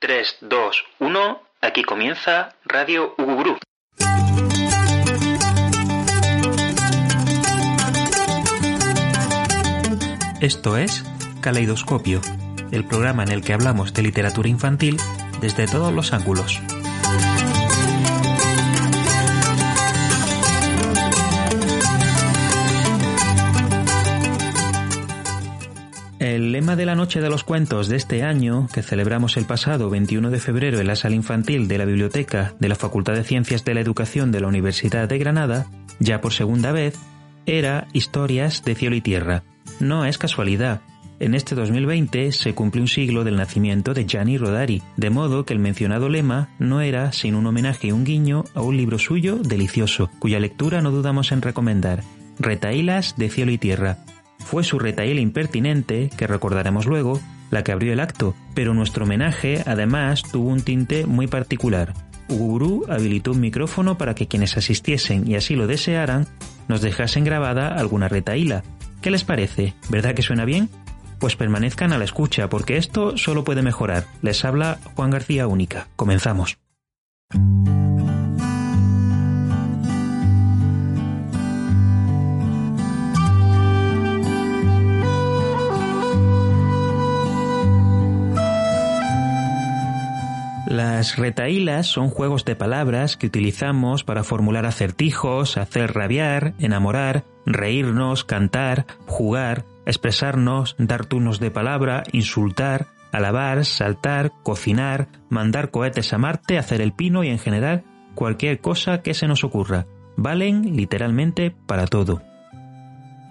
3, 2, 1, aquí comienza Radio Uguru. Esto es Caleidoscopio, el programa en el que hablamos de literatura infantil desde todos los ángulos. El lema de la Noche de los Cuentos de este año, que celebramos el pasado 21 de febrero en la sala infantil de la Biblioteca de la Facultad de Ciencias de la Educación de la Universidad de Granada, ya por segunda vez, era Historias de Cielo y Tierra. No es casualidad. En este 2020 se cumple un siglo del nacimiento de Gianni Rodari, de modo que el mencionado lema no era sin un homenaje y un guiño a un libro suyo delicioso, cuya lectura no dudamos en recomendar, Retaílas de Cielo y Tierra, fue su retaíla impertinente, que recordaremos luego, la que abrió el acto, pero nuestro homenaje además tuvo un tinte muy particular. Uguru habilitó un micrófono para que quienes asistiesen y así lo desearan nos dejasen grabada alguna retaíla. ¿Qué les parece? ¿Verdad que suena bien? Pues permanezcan a la escucha porque esto solo puede mejorar. Les habla Juan García Única. Comenzamos. Las retaílas son juegos de palabras que utilizamos para formular acertijos, hacer rabiar, enamorar, reírnos, cantar, jugar, expresarnos, dar turnos de palabra, insultar, alabar, saltar, cocinar, mandar cohetes a Marte, hacer el pino y en general cualquier cosa que se nos ocurra. Valen literalmente para todo.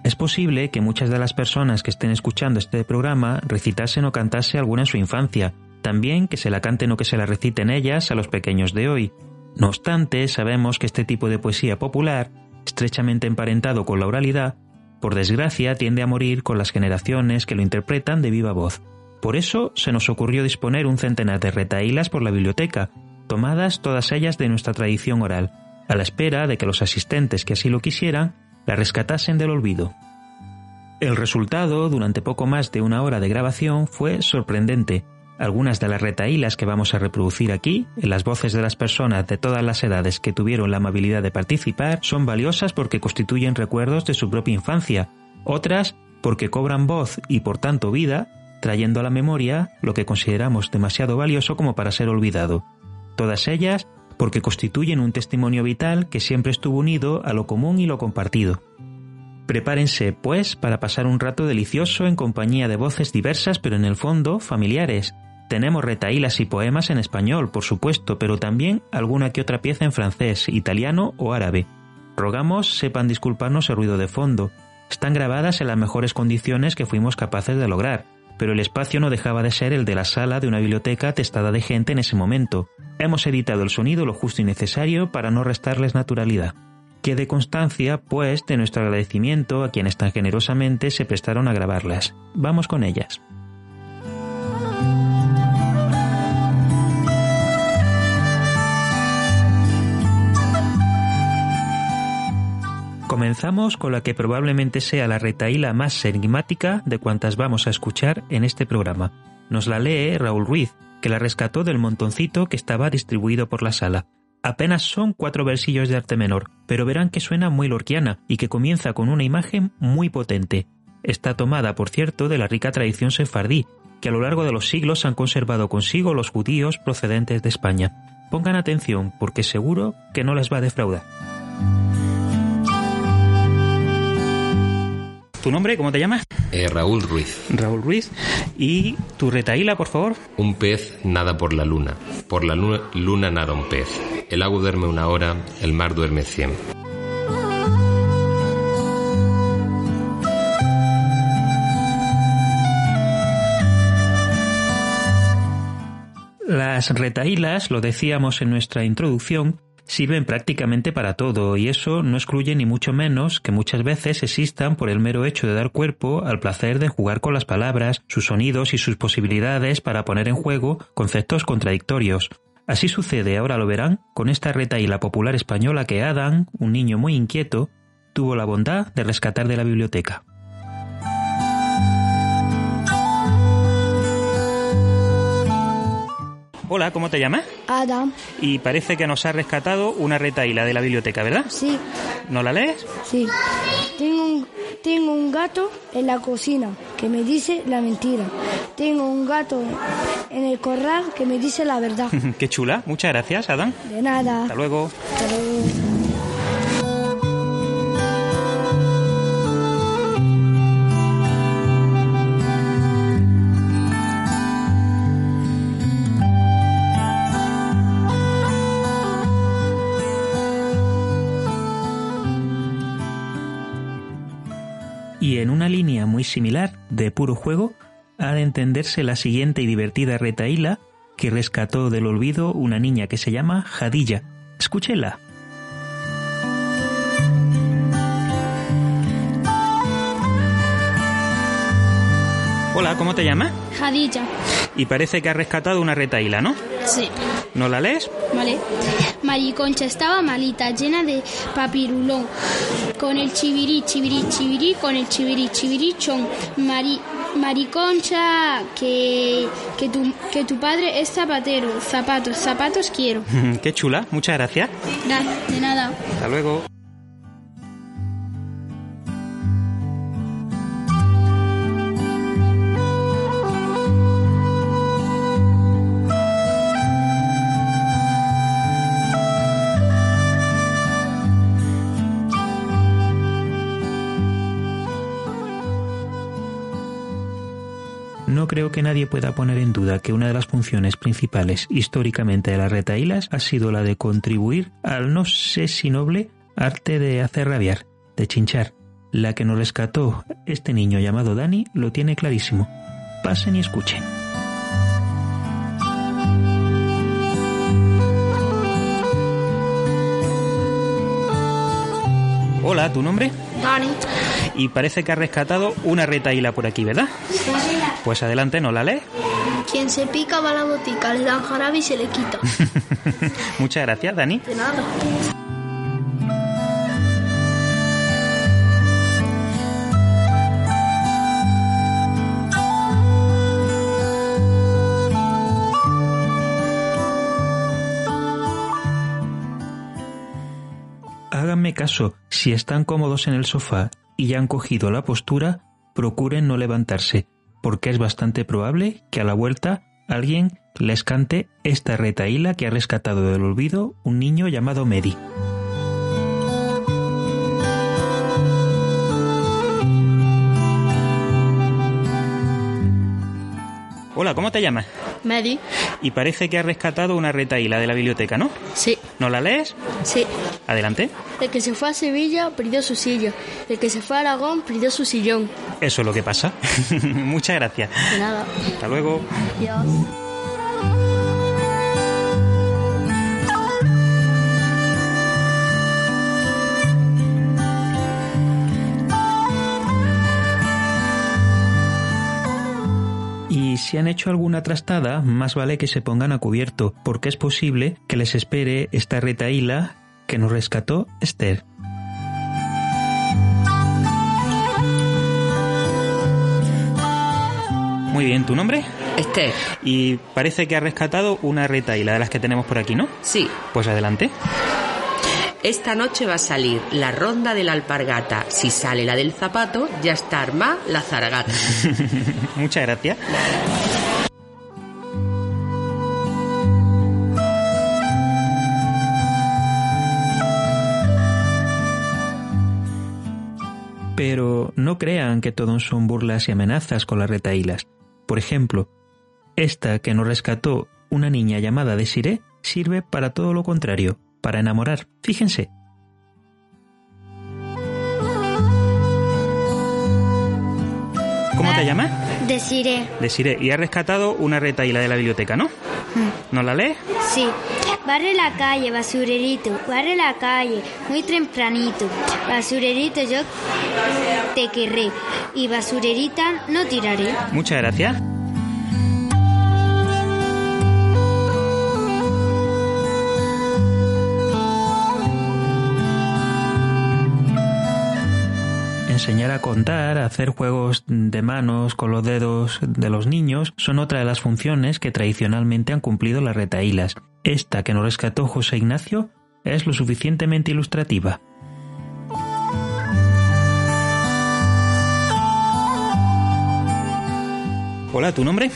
Es posible que muchas de las personas que estén escuchando este programa recitasen o cantase alguna en su infancia, también que se la canten o que se la reciten ellas a los pequeños de hoy. No obstante, sabemos que este tipo de poesía popular, estrechamente emparentado con la oralidad, por desgracia tiende a morir con las generaciones que lo interpretan de viva voz. Por eso se nos ocurrió disponer un centenar de retaílas por la biblioteca, tomadas todas ellas de nuestra tradición oral, a la espera de que los asistentes que así lo quisieran la rescatasen del olvido. El resultado, durante poco más de una hora de grabación, fue sorprendente, algunas de las retaílas que vamos a reproducir aquí, en las voces de las personas de todas las edades que tuvieron la amabilidad de participar, son valiosas porque constituyen recuerdos de su propia infancia, otras porque cobran voz y por tanto vida, trayendo a la memoria lo que consideramos demasiado valioso como para ser olvidado. Todas ellas porque constituyen un testimonio vital que siempre estuvo unido a lo común y lo compartido. Prepárense, pues, para pasar un rato delicioso en compañía de voces diversas pero en el fondo familiares, tenemos retaílas y poemas en español, por supuesto, pero también alguna que otra pieza en francés, italiano o árabe. Rogamos sepan disculparnos el ruido de fondo. Están grabadas en las mejores condiciones que fuimos capaces de lograr, pero el espacio no dejaba de ser el de la sala de una biblioteca atestada de gente en ese momento. Hemos editado el sonido lo justo y necesario para no restarles naturalidad. Quede constancia, pues, de nuestro agradecimiento a quienes tan generosamente se prestaron a grabarlas. Vamos con ellas. Comenzamos con la que probablemente sea la retaíla más enigmática de cuantas vamos a escuchar en este programa. Nos la lee Raúl Ruiz, que la rescató del montoncito que estaba distribuido por la sala. Apenas son cuatro versillos de arte menor, pero verán que suena muy lorquiana y que comienza con una imagen muy potente. Está tomada, por cierto, de la rica tradición sefardí, que a lo largo de los siglos han conservado consigo los judíos procedentes de España. Pongan atención, porque seguro que no les va a defraudar. ¿Tu nombre? ¿Cómo te llamas? Eh, Raúl Ruiz. Raúl Ruiz. ¿Y tu retaíla, por favor? Un pez nada por la luna. Por la luna, luna nada un pez. El agua duerme una hora, el mar duerme cien. Las retaílas, lo decíamos en nuestra introducción, sirven prácticamente para todo y eso no excluye ni mucho menos que muchas veces existan por el mero hecho de dar cuerpo al placer de jugar con las palabras, sus sonidos y sus posibilidades para poner en juego conceptos contradictorios. Así sucede, ahora lo verán, con esta retaíla popular española que Adam, un niño muy inquieto, tuvo la bondad de rescatar de la biblioteca. Hola, ¿cómo te llamas? Adam. Y parece que nos ha rescatado una retaíla de la biblioteca, ¿verdad? Sí, ¿No la lees? sí. Tengo un, tengo un gato en la cocina que me dice la mentira. Tengo un gato en el corral que me dice la verdad. Qué chula. Muchas gracias, Adam. De nada. Hasta luego. Hasta luego. Similar, de puro juego, ha de entenderse la siguiente y divertida retaíla que rescató del olvido una niña que se llama Jadilla. Escúchela. Hola, ¿cómo te llamas? Jadilla. Y parece que has rescatado una retaíla, ¿no? Sí. ¿No la lees? Vale. Mariconcha estaba malita, llena de papirulón. Con el chivirí, chivirí, chivirí, con el chivirí, chivirí, chon. Mari, Mariconcha, que, que, tu, que tu padre es zapatero. Zapatos, zapatos quiero. Qué chula. Muchas gracias. Da, de nada. Hasta luego. Creo que nadie pueda poner en duda que una de las funciones principales históricamente de las retaílas ha sido la de contribuir al no sé si noble arte de hacer rabiar, de chinchar. La que nos rescató este niño llamado Dani lo tiene clarísimo. Pasen y escuchen. Hola, ¿tu nombre? Dani. Y parece que has rescatado una retaíla por aquí, ¿verdad? Pues adelante, ¿no la lees? Quien se pica va a la botica, le dan jarabe y se le quita. Muchas gracias, Dani. De nada. Caso, si están cómodos en el sofá y ya han cogido la postura, procuren no levantarse, porque es bastante probable que a la vuelta alguien les cante esta retaíla que ha rescatado del olvido un niño llamado Medi. Hola, ¿cómo te llamas? Medi. Y parece que has rescatado una retaíla de la biblioteca, ¿no? Sí, ¿No la lees? sí. Adelante. El que se fue a Sevilla perdió su silla. El que se fue a Aragón perdió su sillón. Eso es lo que pasa. Muchas gracias. De nada. Hasta luego. Adiós. Si han hecho alguna trastada, más vale que se pongan a cubierto, porque es posible que les espere esta retaíla que nos rescató Esther. Muy bien, ¿tu nombre? Esther, Y parece que ha rescatado una retaíla de las que tenemos por aquí, ¿no? sí, Pues adelante. Esta noche va a salir la ronda de la alpargata. Si sale la del zapato, ya está armada la zaragata. Muchas gracias. Pero no crean que todo son burlas y amenazas con las retaílas. Por ejemplo, esta que nos rescató una niña llamada Desiree sirve para todo lo contrario, para enamorar. Fíjense. ¿Cómo te llamas? Deciré. Desiree. Y has rescatado una retaíla de la biblioteca, ¿no? ¿No la lee? Sí. Barre la calle, basurerito, barre la calle, muy tempranito. Basurerito, yo te querré y basurerita no tiraré. Muchas gracias. Enseñar a contar, a hacer juegos de manos con los dedos de los niños son otra de las funciones que tradicionalmente han cumplido las retaílas. Esta que nos rescató José Ignacio es lo suficientemente ilustrativa. Hola, ¿tu nombre?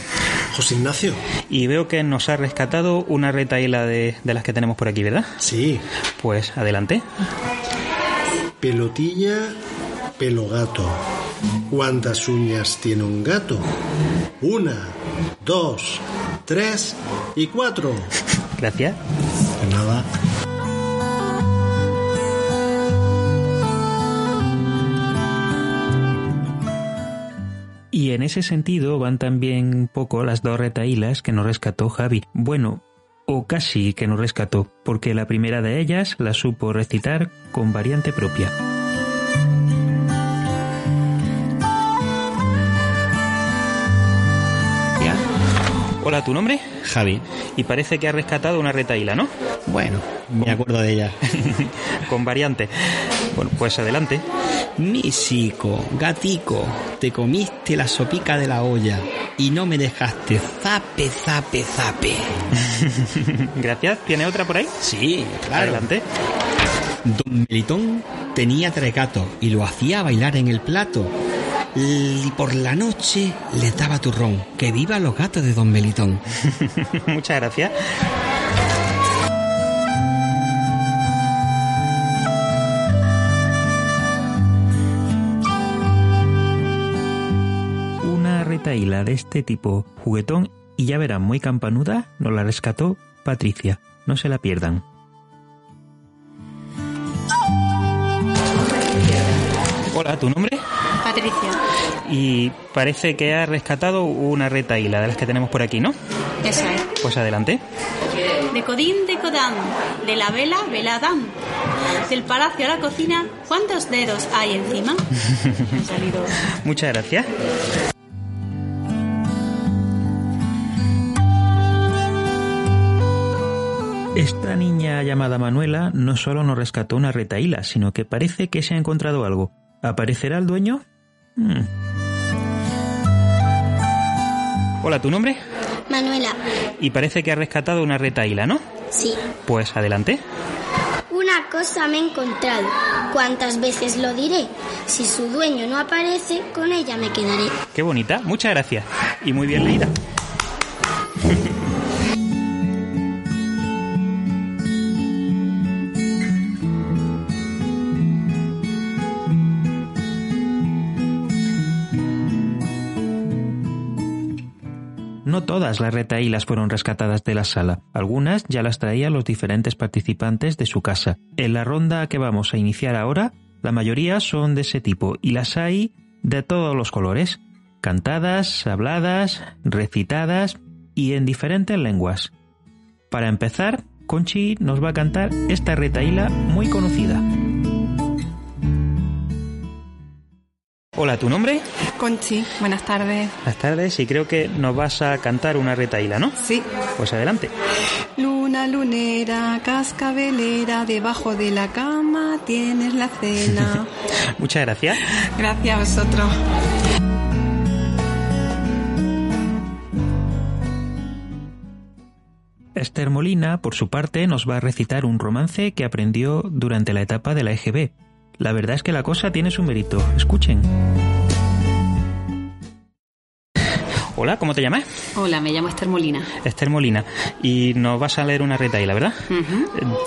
José Ignacio. Y veo que nos ha rescatado una retaíla de, de las que tenemos por aquí, ¿verdad? Sí. Pues adelante. Pelotilla pelo gato. ¿Cuántas uñas tiene un gato? Una, dos, tres y cuatro. Gracias. De nada. Y en ese sentido van también un poco las dos retaílas que nos rescató Javi. Bueno, o casi que nos rescató, porque la primera de ellas la supo recitar con variante propia. Hola, ¿tu nombre? Javi. Y parece que ha rescatado una retaíla, ¿no? Bueno, me acuerdo de ella. Con variante. Bueno, pues adelante. Misico, gatico, te comiste la sopica de la olla y no me dejaste zape, zape, zape. Gracias. ¿Tiene otra por ahí? Sí, claro. Adelante. Don Melitón tenía tres gatos y lo hacía bailar en el plato y por la noche le daba turrón. Que viva los gatos de Don Melitón. Muchas gracias. Una retaíla de este tipo, juguetón y ya verán, muy campanuda, nos la rescató Patricia. No se la pierdan. Hola, ¿tu nombre? Patricia. Y parece que ha rescatado una retaíla de las que tenemos por aquí, ¿no? Eso es. Pues adelante. De Codín de Codán, de la vela, veladán. Del palacio a la cocina, ¿cuántos dedos hay encima? Han salido. Muchas gracias. Esta niña llamada Manuela no solo nos rescató una retaíla, sino que parece que se ha encontrado algo. ¿Aparecerá el dueño? Hmm. Hola, ¿tu nombre? Manuela. Y parece que ha rescatado una retaíla, ¿no? Sí. Pues adelante. Una cosa me he encontrado. ¿Cuántas veces lo diré? Si su dueño no aparece, con ella me quedaré. Qué bonita. Muchas gracias. Y muy bien leída. Todas las retaílas fueron rescatadas de la sala, algunas ya las traían los diferentes participantes de su casa. En la ronda que vamos a iniciar ahora, la mayoría son de ese tipo y las hay de todos los colores, cantadas, habladas, recitadas y en diferentes lenguas. Para empezar, Conchi nos va a cantar esta retaíla muy conocida. Hola, ¿tu nombre? Conchi, buenas tardes. Buenas tardes y creo que nos vas a cantar una retaíla, ¿no? Sí. Pues adelante. Luna lunera, cascabelera, debajo de la cama tienes la cena. Muchas gracias. Gracias a vosotros. Esther Molina, por su parte, nos va a recitar un romance que aprendió durante la etapa de la EGB. La verdad es que la cosa tiene su mérito. Escuchen. Hola, ¿cómo te llamas? Hola, me llamo Esther Molina. Esther Molina. Y nos vas a leer una retaíla, ¿verdad?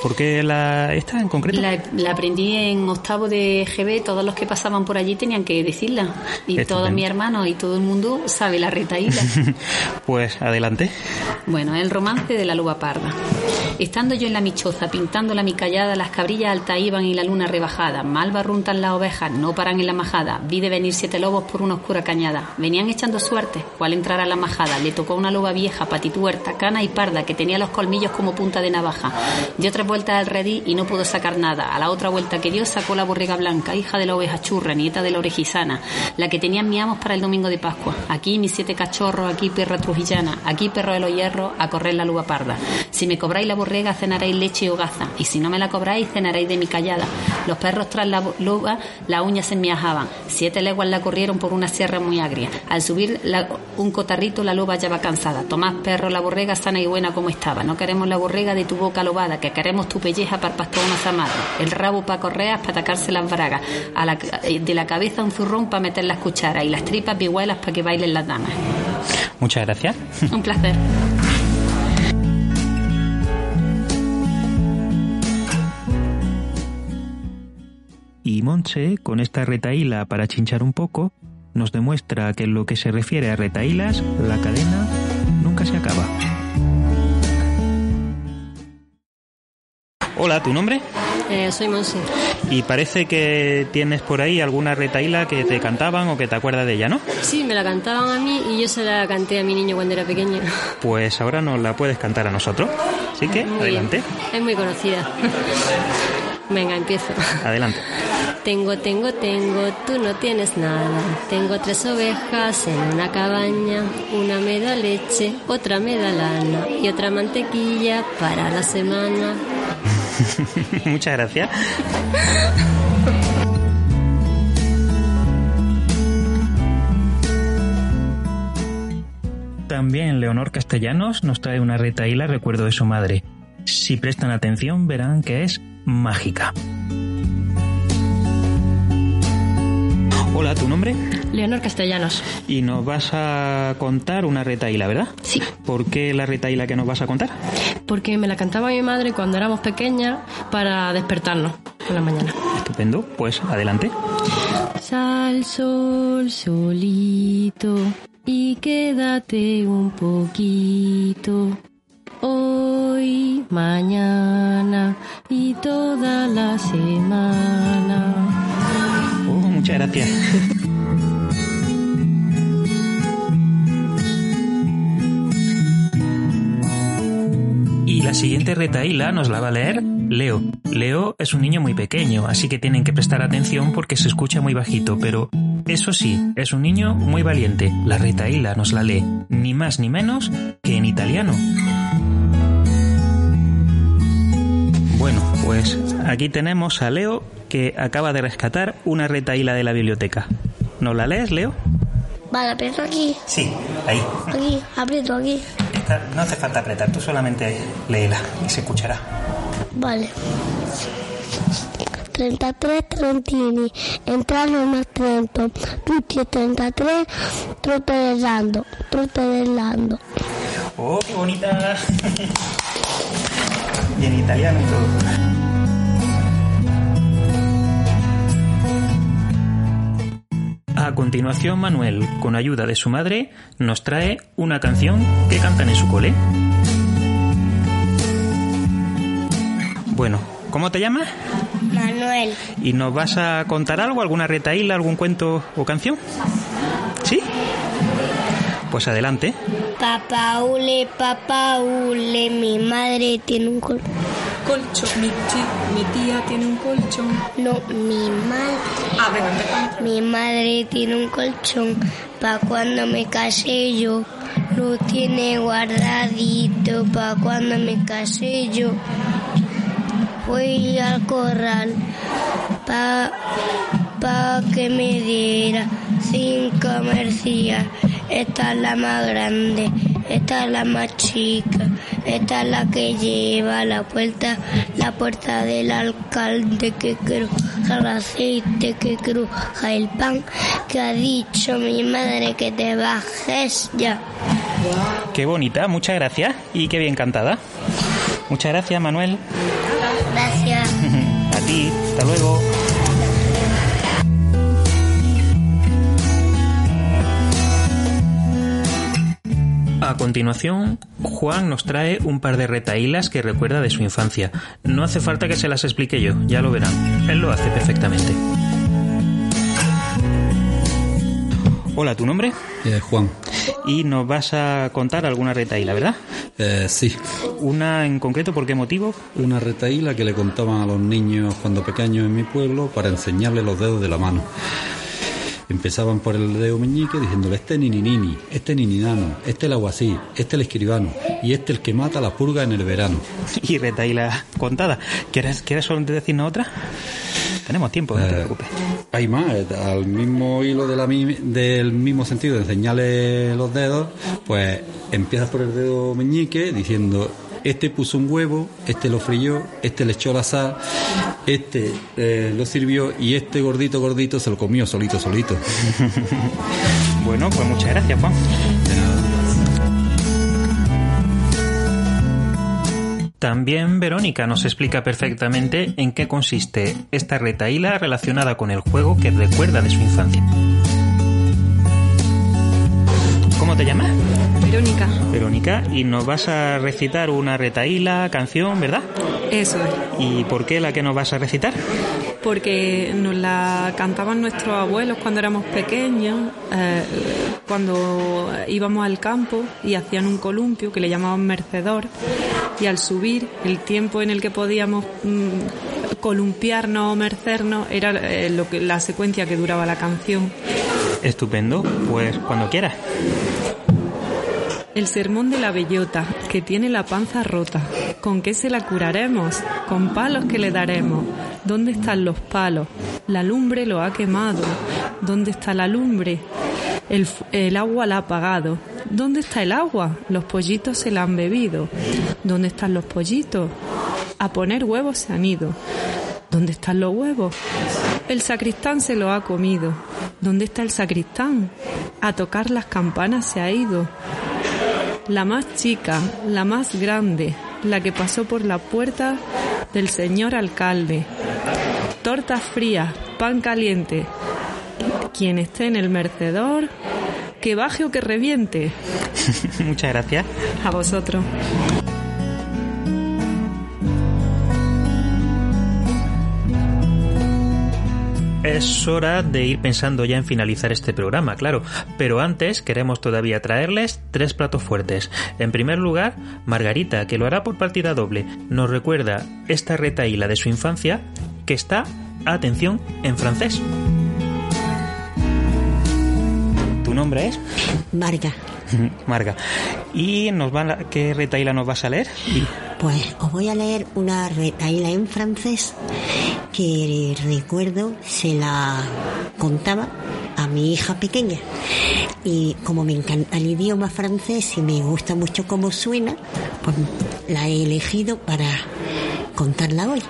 ¿Por qué la, esta en concreto? La, la, aprendí en octavo de GB. Todos los que pasaban por allí tenían que decirla. Y todos mis hermanos y todo el mundo sabe la retaíla. pues adelante. Bueno, el romance de la luba parda. Estando yo en la michoza, pintando la mi callada, las cabrillas altas iban y la luna rebajada. Mal barruntan las ovejas, no paran en la majada. Vi de venir siete lobos por una oscura cañada. Venían echando suerte, cual entrar a la majada. Le tocó una loba vieja, patituerta, cana y parda, que tenía los colmillos como punta de navaja. Dio tres vueltas al redí y no pudo sacar nada. A la otra vuelta que dio sacó la borrega blanca, hija de la oveja churra, nieta de la orejizana, la que tenían mi amos para el domingo de Pascua. Aquí mis siete cachorros, aquí perra trujillana, aquí perro de los hierros, a correr la luba parda. Si me cobráis la borrega, cenaréis leche y hogaza, y si no me la cobráis, cenaréis de mi callada. Los perros tras la luba, las uñas se me ajaban. Siete leguas la corrieron por una sierra muy agria. Al subir la- un cotarrito, la loba ya va cansada. Tomás, perro, la borrega sana y buena como estaba. No queremos la borrega de tu boca lobada, que queremos tu pelleja para pastor una zamada. El rabo para correas, para atacarse las bragas. A la- de la cabeza un zurrón para meter las cucharas. Y las tripas vihuelas para que bailen las damas. Muchas gracias. Un placer. Y Monche, con esta retaíla para chinchar un poco, nos demuestra que en lo que se refiere a retaílas, la cadena nunca se acaba. Hola, ¿tu nombre? Eh, soy Monse. Y parece que tienes por ahí alguna retaíla que te cantaban o que te acuerdas de ella, ¿no? Sí, me la cantaban a mí y yo se la canté a mi niño cuando era pequeño. Pues ahora nos la puedes cantar a nosotros. Así que, Muy adelante, bien. Es muy conocida. Venga, empiezo. adelante. Tengo, tengo, tengo, tú no tienes nada. Tengo tres ovejas en una cabaña. Una me da leche, otra me da lana y otra mantequilla para la semana. Muchas gracias. También Leonor Castellanos nos trae una retaíla recuerdo de su madre. Si prestan atención verán que es mágica. Hola, ¿tu nombre? Leonor Castellanos. Y nos vas a contar una retaíla, ¿verdad? Sí. ¿Por qué la retaíla que nos vas a contar? Porque me la cantaba mi madre cuando éramos pequeñas para despertarnos por la mañana. Estupendo, pues adelante. Sal, sol, solito, y quédate un poquito. Hoy, mañana y toda la semana. Muchas gracias. Y la siguiente retaíla nos la va a leer Leo. Leo es un niño muy pequeño, así que tienen que prestar atención porque se escucha muy bajito, pero eso sí, es un niño muy valiente. La retaíla nos la lee ni más ni menos que en italiano. Bueno, pues aquí tenemos a Leo que acaba de rescatar una retaíla de la biblioteca. ¿Nos la lees, Leo? Vale, aprieto aquí, Sí, ahí. aquí, aprieto aquí. Esta- no hace falta apretar, tú solamente léela y se escuchará. Vale. 33 trentini, entrano más Trento, tutti e 33 trottellando, trottellando. ¡Oh, qué bonita! y en italiano y todo. A continuación, Manuel, con ayuda de su madre, nos trae una canción que cantan en su cole. Bueno, ¿cómo te llamas? Manuel, ¿Y nos vas a contar algo, alguna retaíla, algún cuento o canción? ¿Sí? Pues adelante. papá ule, papá ule, mi madre tiene un col... Colchón, mi, tía tiene un colchón. No, mi madre... Ah, venga. Mi madre tiene un colchón pa' cuando me case yo. Lo tiene guardadito pa' cuando me case yo. Fui al corral pa, pa que me diera sin comercial. Esta es la más grande, esta es la más chica, esta es la que lleva a la puerta, la puerta del alcalde que cruja el aceite, que cruja el pan, que ha dicho mi madre que te bajes ya. Qué bonita, muchas gracias y qué bien cantada. Muchas gracias, Manuel. Gracias. A ti, hasta luego. A continuación, Juan nos trae un par de retaílas que recuerda de su infancia. No hace falta que se las explique yo, ya lo verán. Él lo hace perfectamente. Hola, ¿tu nombre? Eh, Juan. Y nos vas a contar alguna retaíla, ¿verdad? Eh, sí. ¿Una en concreto por qué motivo? Una retaíla que le contaban a los niños cuando pequeños en mi pueblo para enseñarles los dedos de la mano. Empezaban por el dedo meñique diciéndole este ni nini, este ni ninano, este el aguasí, este el escribano y este el que mata la purga en el verano. Y retaíla contada. ¿Quieres, ¿quieres solamente decirnos otra? Tenemos tiempo, no te Eh, preocupes. Hay más, eh, al mismo hilo de la mi- del mismo sentido de enseñarle los dedos, pues empiezas por el dedo meñique diciendo este puso un huevo, este lo frió, este le echó la sal, este eh, lo sirvió y este gordito gordito se lo comió solito solito. Bueno, pues muchas gracias, Juan. También Verónica nos explica perfectamente en qué consiste esta retaíla relacionada con el juego que recuerda de su infancia. ¿Cómo te llamas? Verónica, Verónica, y nos vas a recitar una retaíla, canción, ¿verdad? eso es. ¿Y por qué la que nos vas a recitar? Porque nos la cantaban nuestros abuelos cuando éramos pequeños, eh, cuando íbamos al campo y hacían un columpio que le llamaban mercedor. Y al subir, el tiempo en el que podíamos mm, columpiarnos o mercernos era eh, lo que, la secuencia que duraba la canción. Estupendo, pues cuando quieras. El sermón de la bellota, que tiene la panza rota. ¿Con qué se la curaremos? Con palos que le daremos. ¿Dónde están los palos? La lumbre lo ha quemado. ¿Dónde está la lumbre? El, el agua la ha apagado. ¿Dónde está el agua? Los pollitos se la han bebido. ¿Dónde están los pollitos? A poner huevos se han ido. ¿Dónde están los huevos? El sacristán se lo ha comido. ¿Dónde está el sacristán? A tocar las campanas se ha ido. La más chica, la más grande, la que pasó por la puerta del señor alcalde. Tortas frías, pan caliente. Quien esté en el mercedor, que baje o que reviente. Muchas gracias. A vosotros. Es hora de ir pensando ya en finalizar este programa, claro. Pero antes queremos todavía traerles tres platos fuertes. En primer lugar, Margarita, que lo hará por partida doble, nos recuerda esta retaíla de su infancia que está, atención, en francés. ¿Tu nombre es? Marga. Marga. ¿Y nos va a- qué retaíla nos vas a leer? Y- Pues os voy a leer una retaíla en francés que recuerdo se la contaba a mi hija pequeña. Y como me encanta el idioma francés y me gusta mucho cómo suena, pues la he elegido para contarla hoy.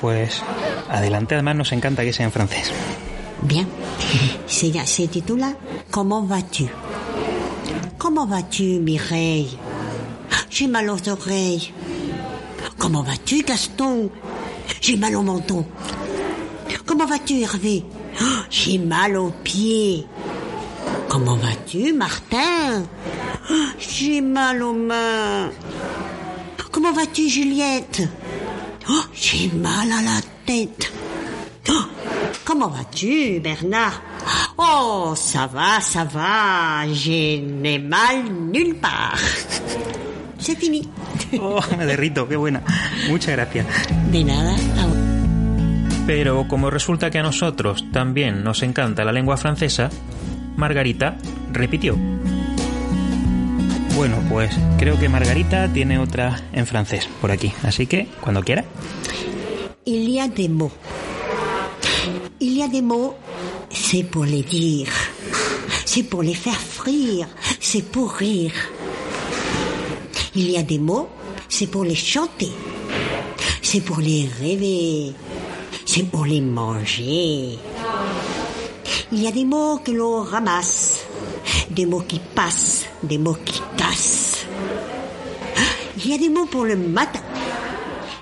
Pues adelante, además nos encanta que sea en francés. Bien. Se, ya- se titula Comment vas-tu? Comment vas-tu, Mireille? J'ai mal aux oreilles. Comment vas-tu, Gaston? J'ai mal au menton. Comment vas-tu, Hervé? Oh, J'ai mal aux pieds. Comment vas-tu, Martin? Oh, J'ai mal aux mains. Comment vas-tu, Juliette? Oh, J'ai mal à la tête. Comment vas-tu, Bernard? Oh, ça va, ça va. Je n'ai mal nulle part. C'est fini. Oh, me derrito, qué buena. Muchas gracias. De nada. Pero como resulta que a nosotros también nos encanta la lengua francesa, Margarita repitió. Bueno, pues creo que Margarita tiene otra en francés por aquí, así que cuando quiera. Il y a des mots. Il y a des mots, c'est pour les dire. C'est pour les faire frire. C'est pour rire. Il y a des mots, c'est pour les chanter. C'est pour les rêver. C'est pour les manger. Il y a des mots que l'on ramasse. Des mots qui passent. Des mots qui cassent. Il y a des mots pour le matin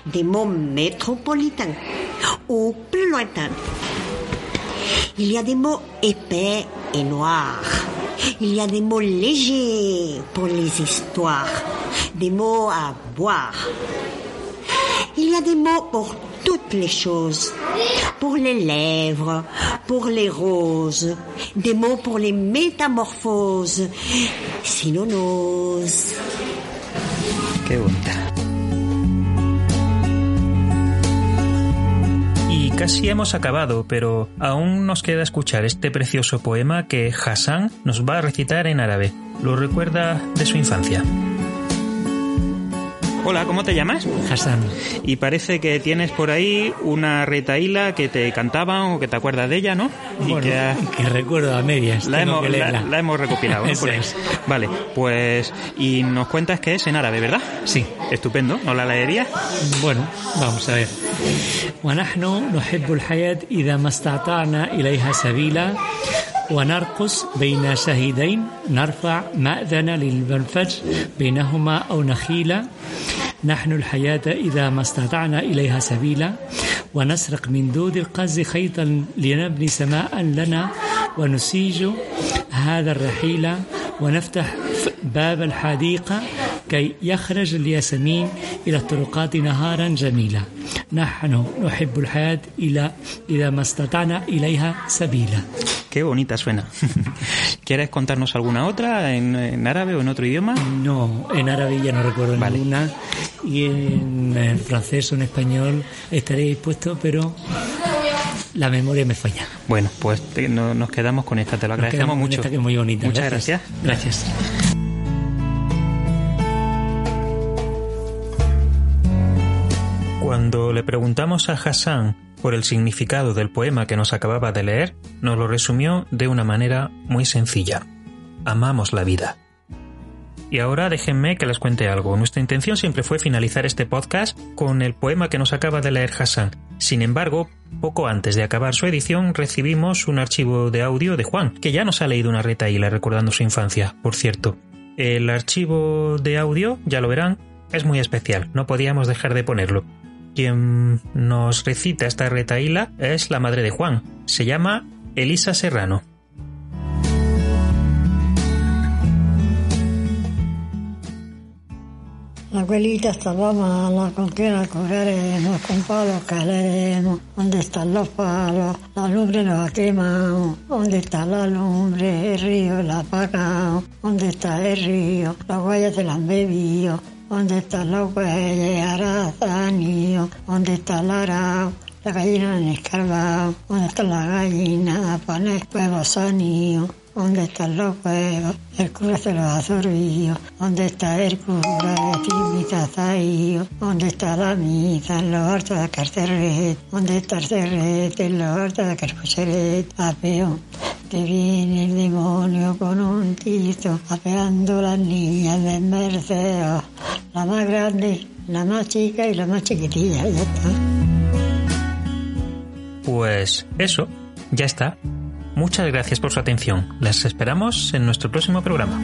des mots métropolitains ou plus lointains. Il y a des mots épais et noirs. Il y a des mots légers pour les histoires, des mots à boire. Il y a des mots pour toutes les choses, pour les lèvres, pour les roses, des mots pour les métamorphoses, sinonos. Qué bonita. Y casi hemos acabado, pero aún nos queda escuchar este precioso poema que Hassan nos va a recitar en árabe. Lo recuerda de su infancia. Hola, ¿cómo te llamas? Hassan. Y parece que tienes por ahí una retaíla que te cantaban o que te acuerdas de ella, ¿no? Y Bueno, que ha- que recuerdo a medias. la, tengo hemos, que la- leerla. la hemos recopilado. ¿no? Eso Pues- es. Vale, pues. Y nos cuentas que es en árabe, ¿verdad? Sí. Estupendo. ¿No la leerías? Bueno, vamos a ver. ونحن نحب الحياة إذا ما استطعنا إليها سبيلا ونرقص بين شهيدين نرفع مأذن للفجر بينهما أو نخيلا نحن الحياة إذا ما استطعنا إليها سبيلا ونسرق من دود القز خيطا لنبني سماء لنا ونسيج هذا الرحيل ونفتح باب الحديقة كي يخرج الياسمين إلى الطرقات نهارا جميلا. نحن نحب الحياة إلى إذا ما استطعنا إليها سبيلا. Qué bonita suena. ¿Quieres contarnos alguna otra en, en árabe o en otro idioma? No, en árabe ya no recuerdo ninguna y en, en francés o en español estaré dispuesto, pero la memoria me falla. Bueno, pues te- no- nos quedamos con esta, te lo Nos agradecemos mucho. esta que es muy bonita. Muchas gracias. Gracias. Cuando le preguntamos a Hassan por el significado del poema que nos acababa de leer, nos lo resumió de una manera muy sencilla. Amamos la vida. Y ahora déjenme que les cuente algo. Nuestra intención siempre fue finalizar este podcast con el poema que nos acaba de leer Hassan. Sin embargo, poco antes de acabar su edición recibimos un archivo de audio de Juan, que ya nos ha leído una retaíla recordando su infancia, por cierto. El archivo de audio, ya lo verán, es muy especial, no podíamos dejar de ponerlo. Quien nos recita esta retaíla es la madre de Juan. Se llama Elisa Serrano. La abuelita estaba mala, ¿con quién la curaremos? Con palos caeremos. ¿Dónde están los palos? La lumbre nos ha quemado. ¿Dónde está la lumbre? El río la ha apagado. ¿Dónde está el río? Las huellas se la han bebido. ¿Dónde están los huellas? Arazanillo. ¿Dónde está el arao? La gallina han escarbado. ¿Dónde está la gallina? A poner huevos sanillos. ¿Dónde los huevos? El cura se los ha sorbido. ¿Dónde está el cura? Zaído. ¿Dónde está la misa? En los hortos de Carceret. ¿Dónde está el cerret? En los hortos de Carceret. Apeo. Que viene el demonio con un tizo, apeando las niñas de Merced. La más grande, la más chica y la más chiquitilla. Ya está. Pues eso, ya está. Muchas gracias por su atención. Las esperamos en nuestro próximo programa.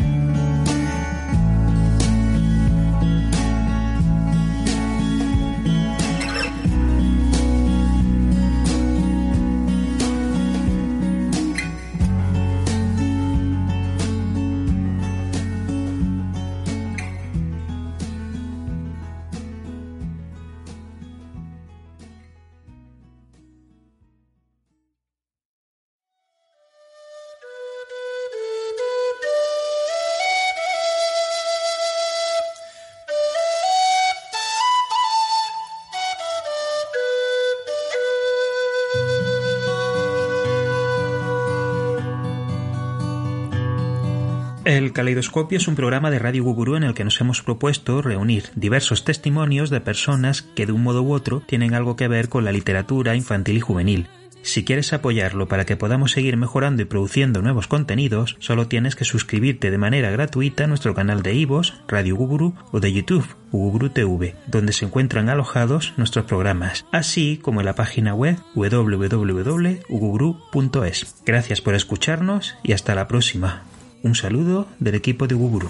El Caleidoscopio es un programa de Radio Gugurú en el que nos hemos propuesto reunir diversos testimonios de personas que de un modo u otro tienen algo que ver con la literatura infantil y juvenil. Si quieres apoyarlo para que podamos seguir mejorando y produciendo nuevos contenidos, solo tienes que suscribirte de manera gratuita a nuestro canal de Ivos, Radio Guguru o de YouTube, Guguru TV, donde se encuentran alojados nuestros programas, así como en la página web www.uguguru.es. Gracias por escucharnos y hasta la próxima. Un saludo del equipo de Guguru.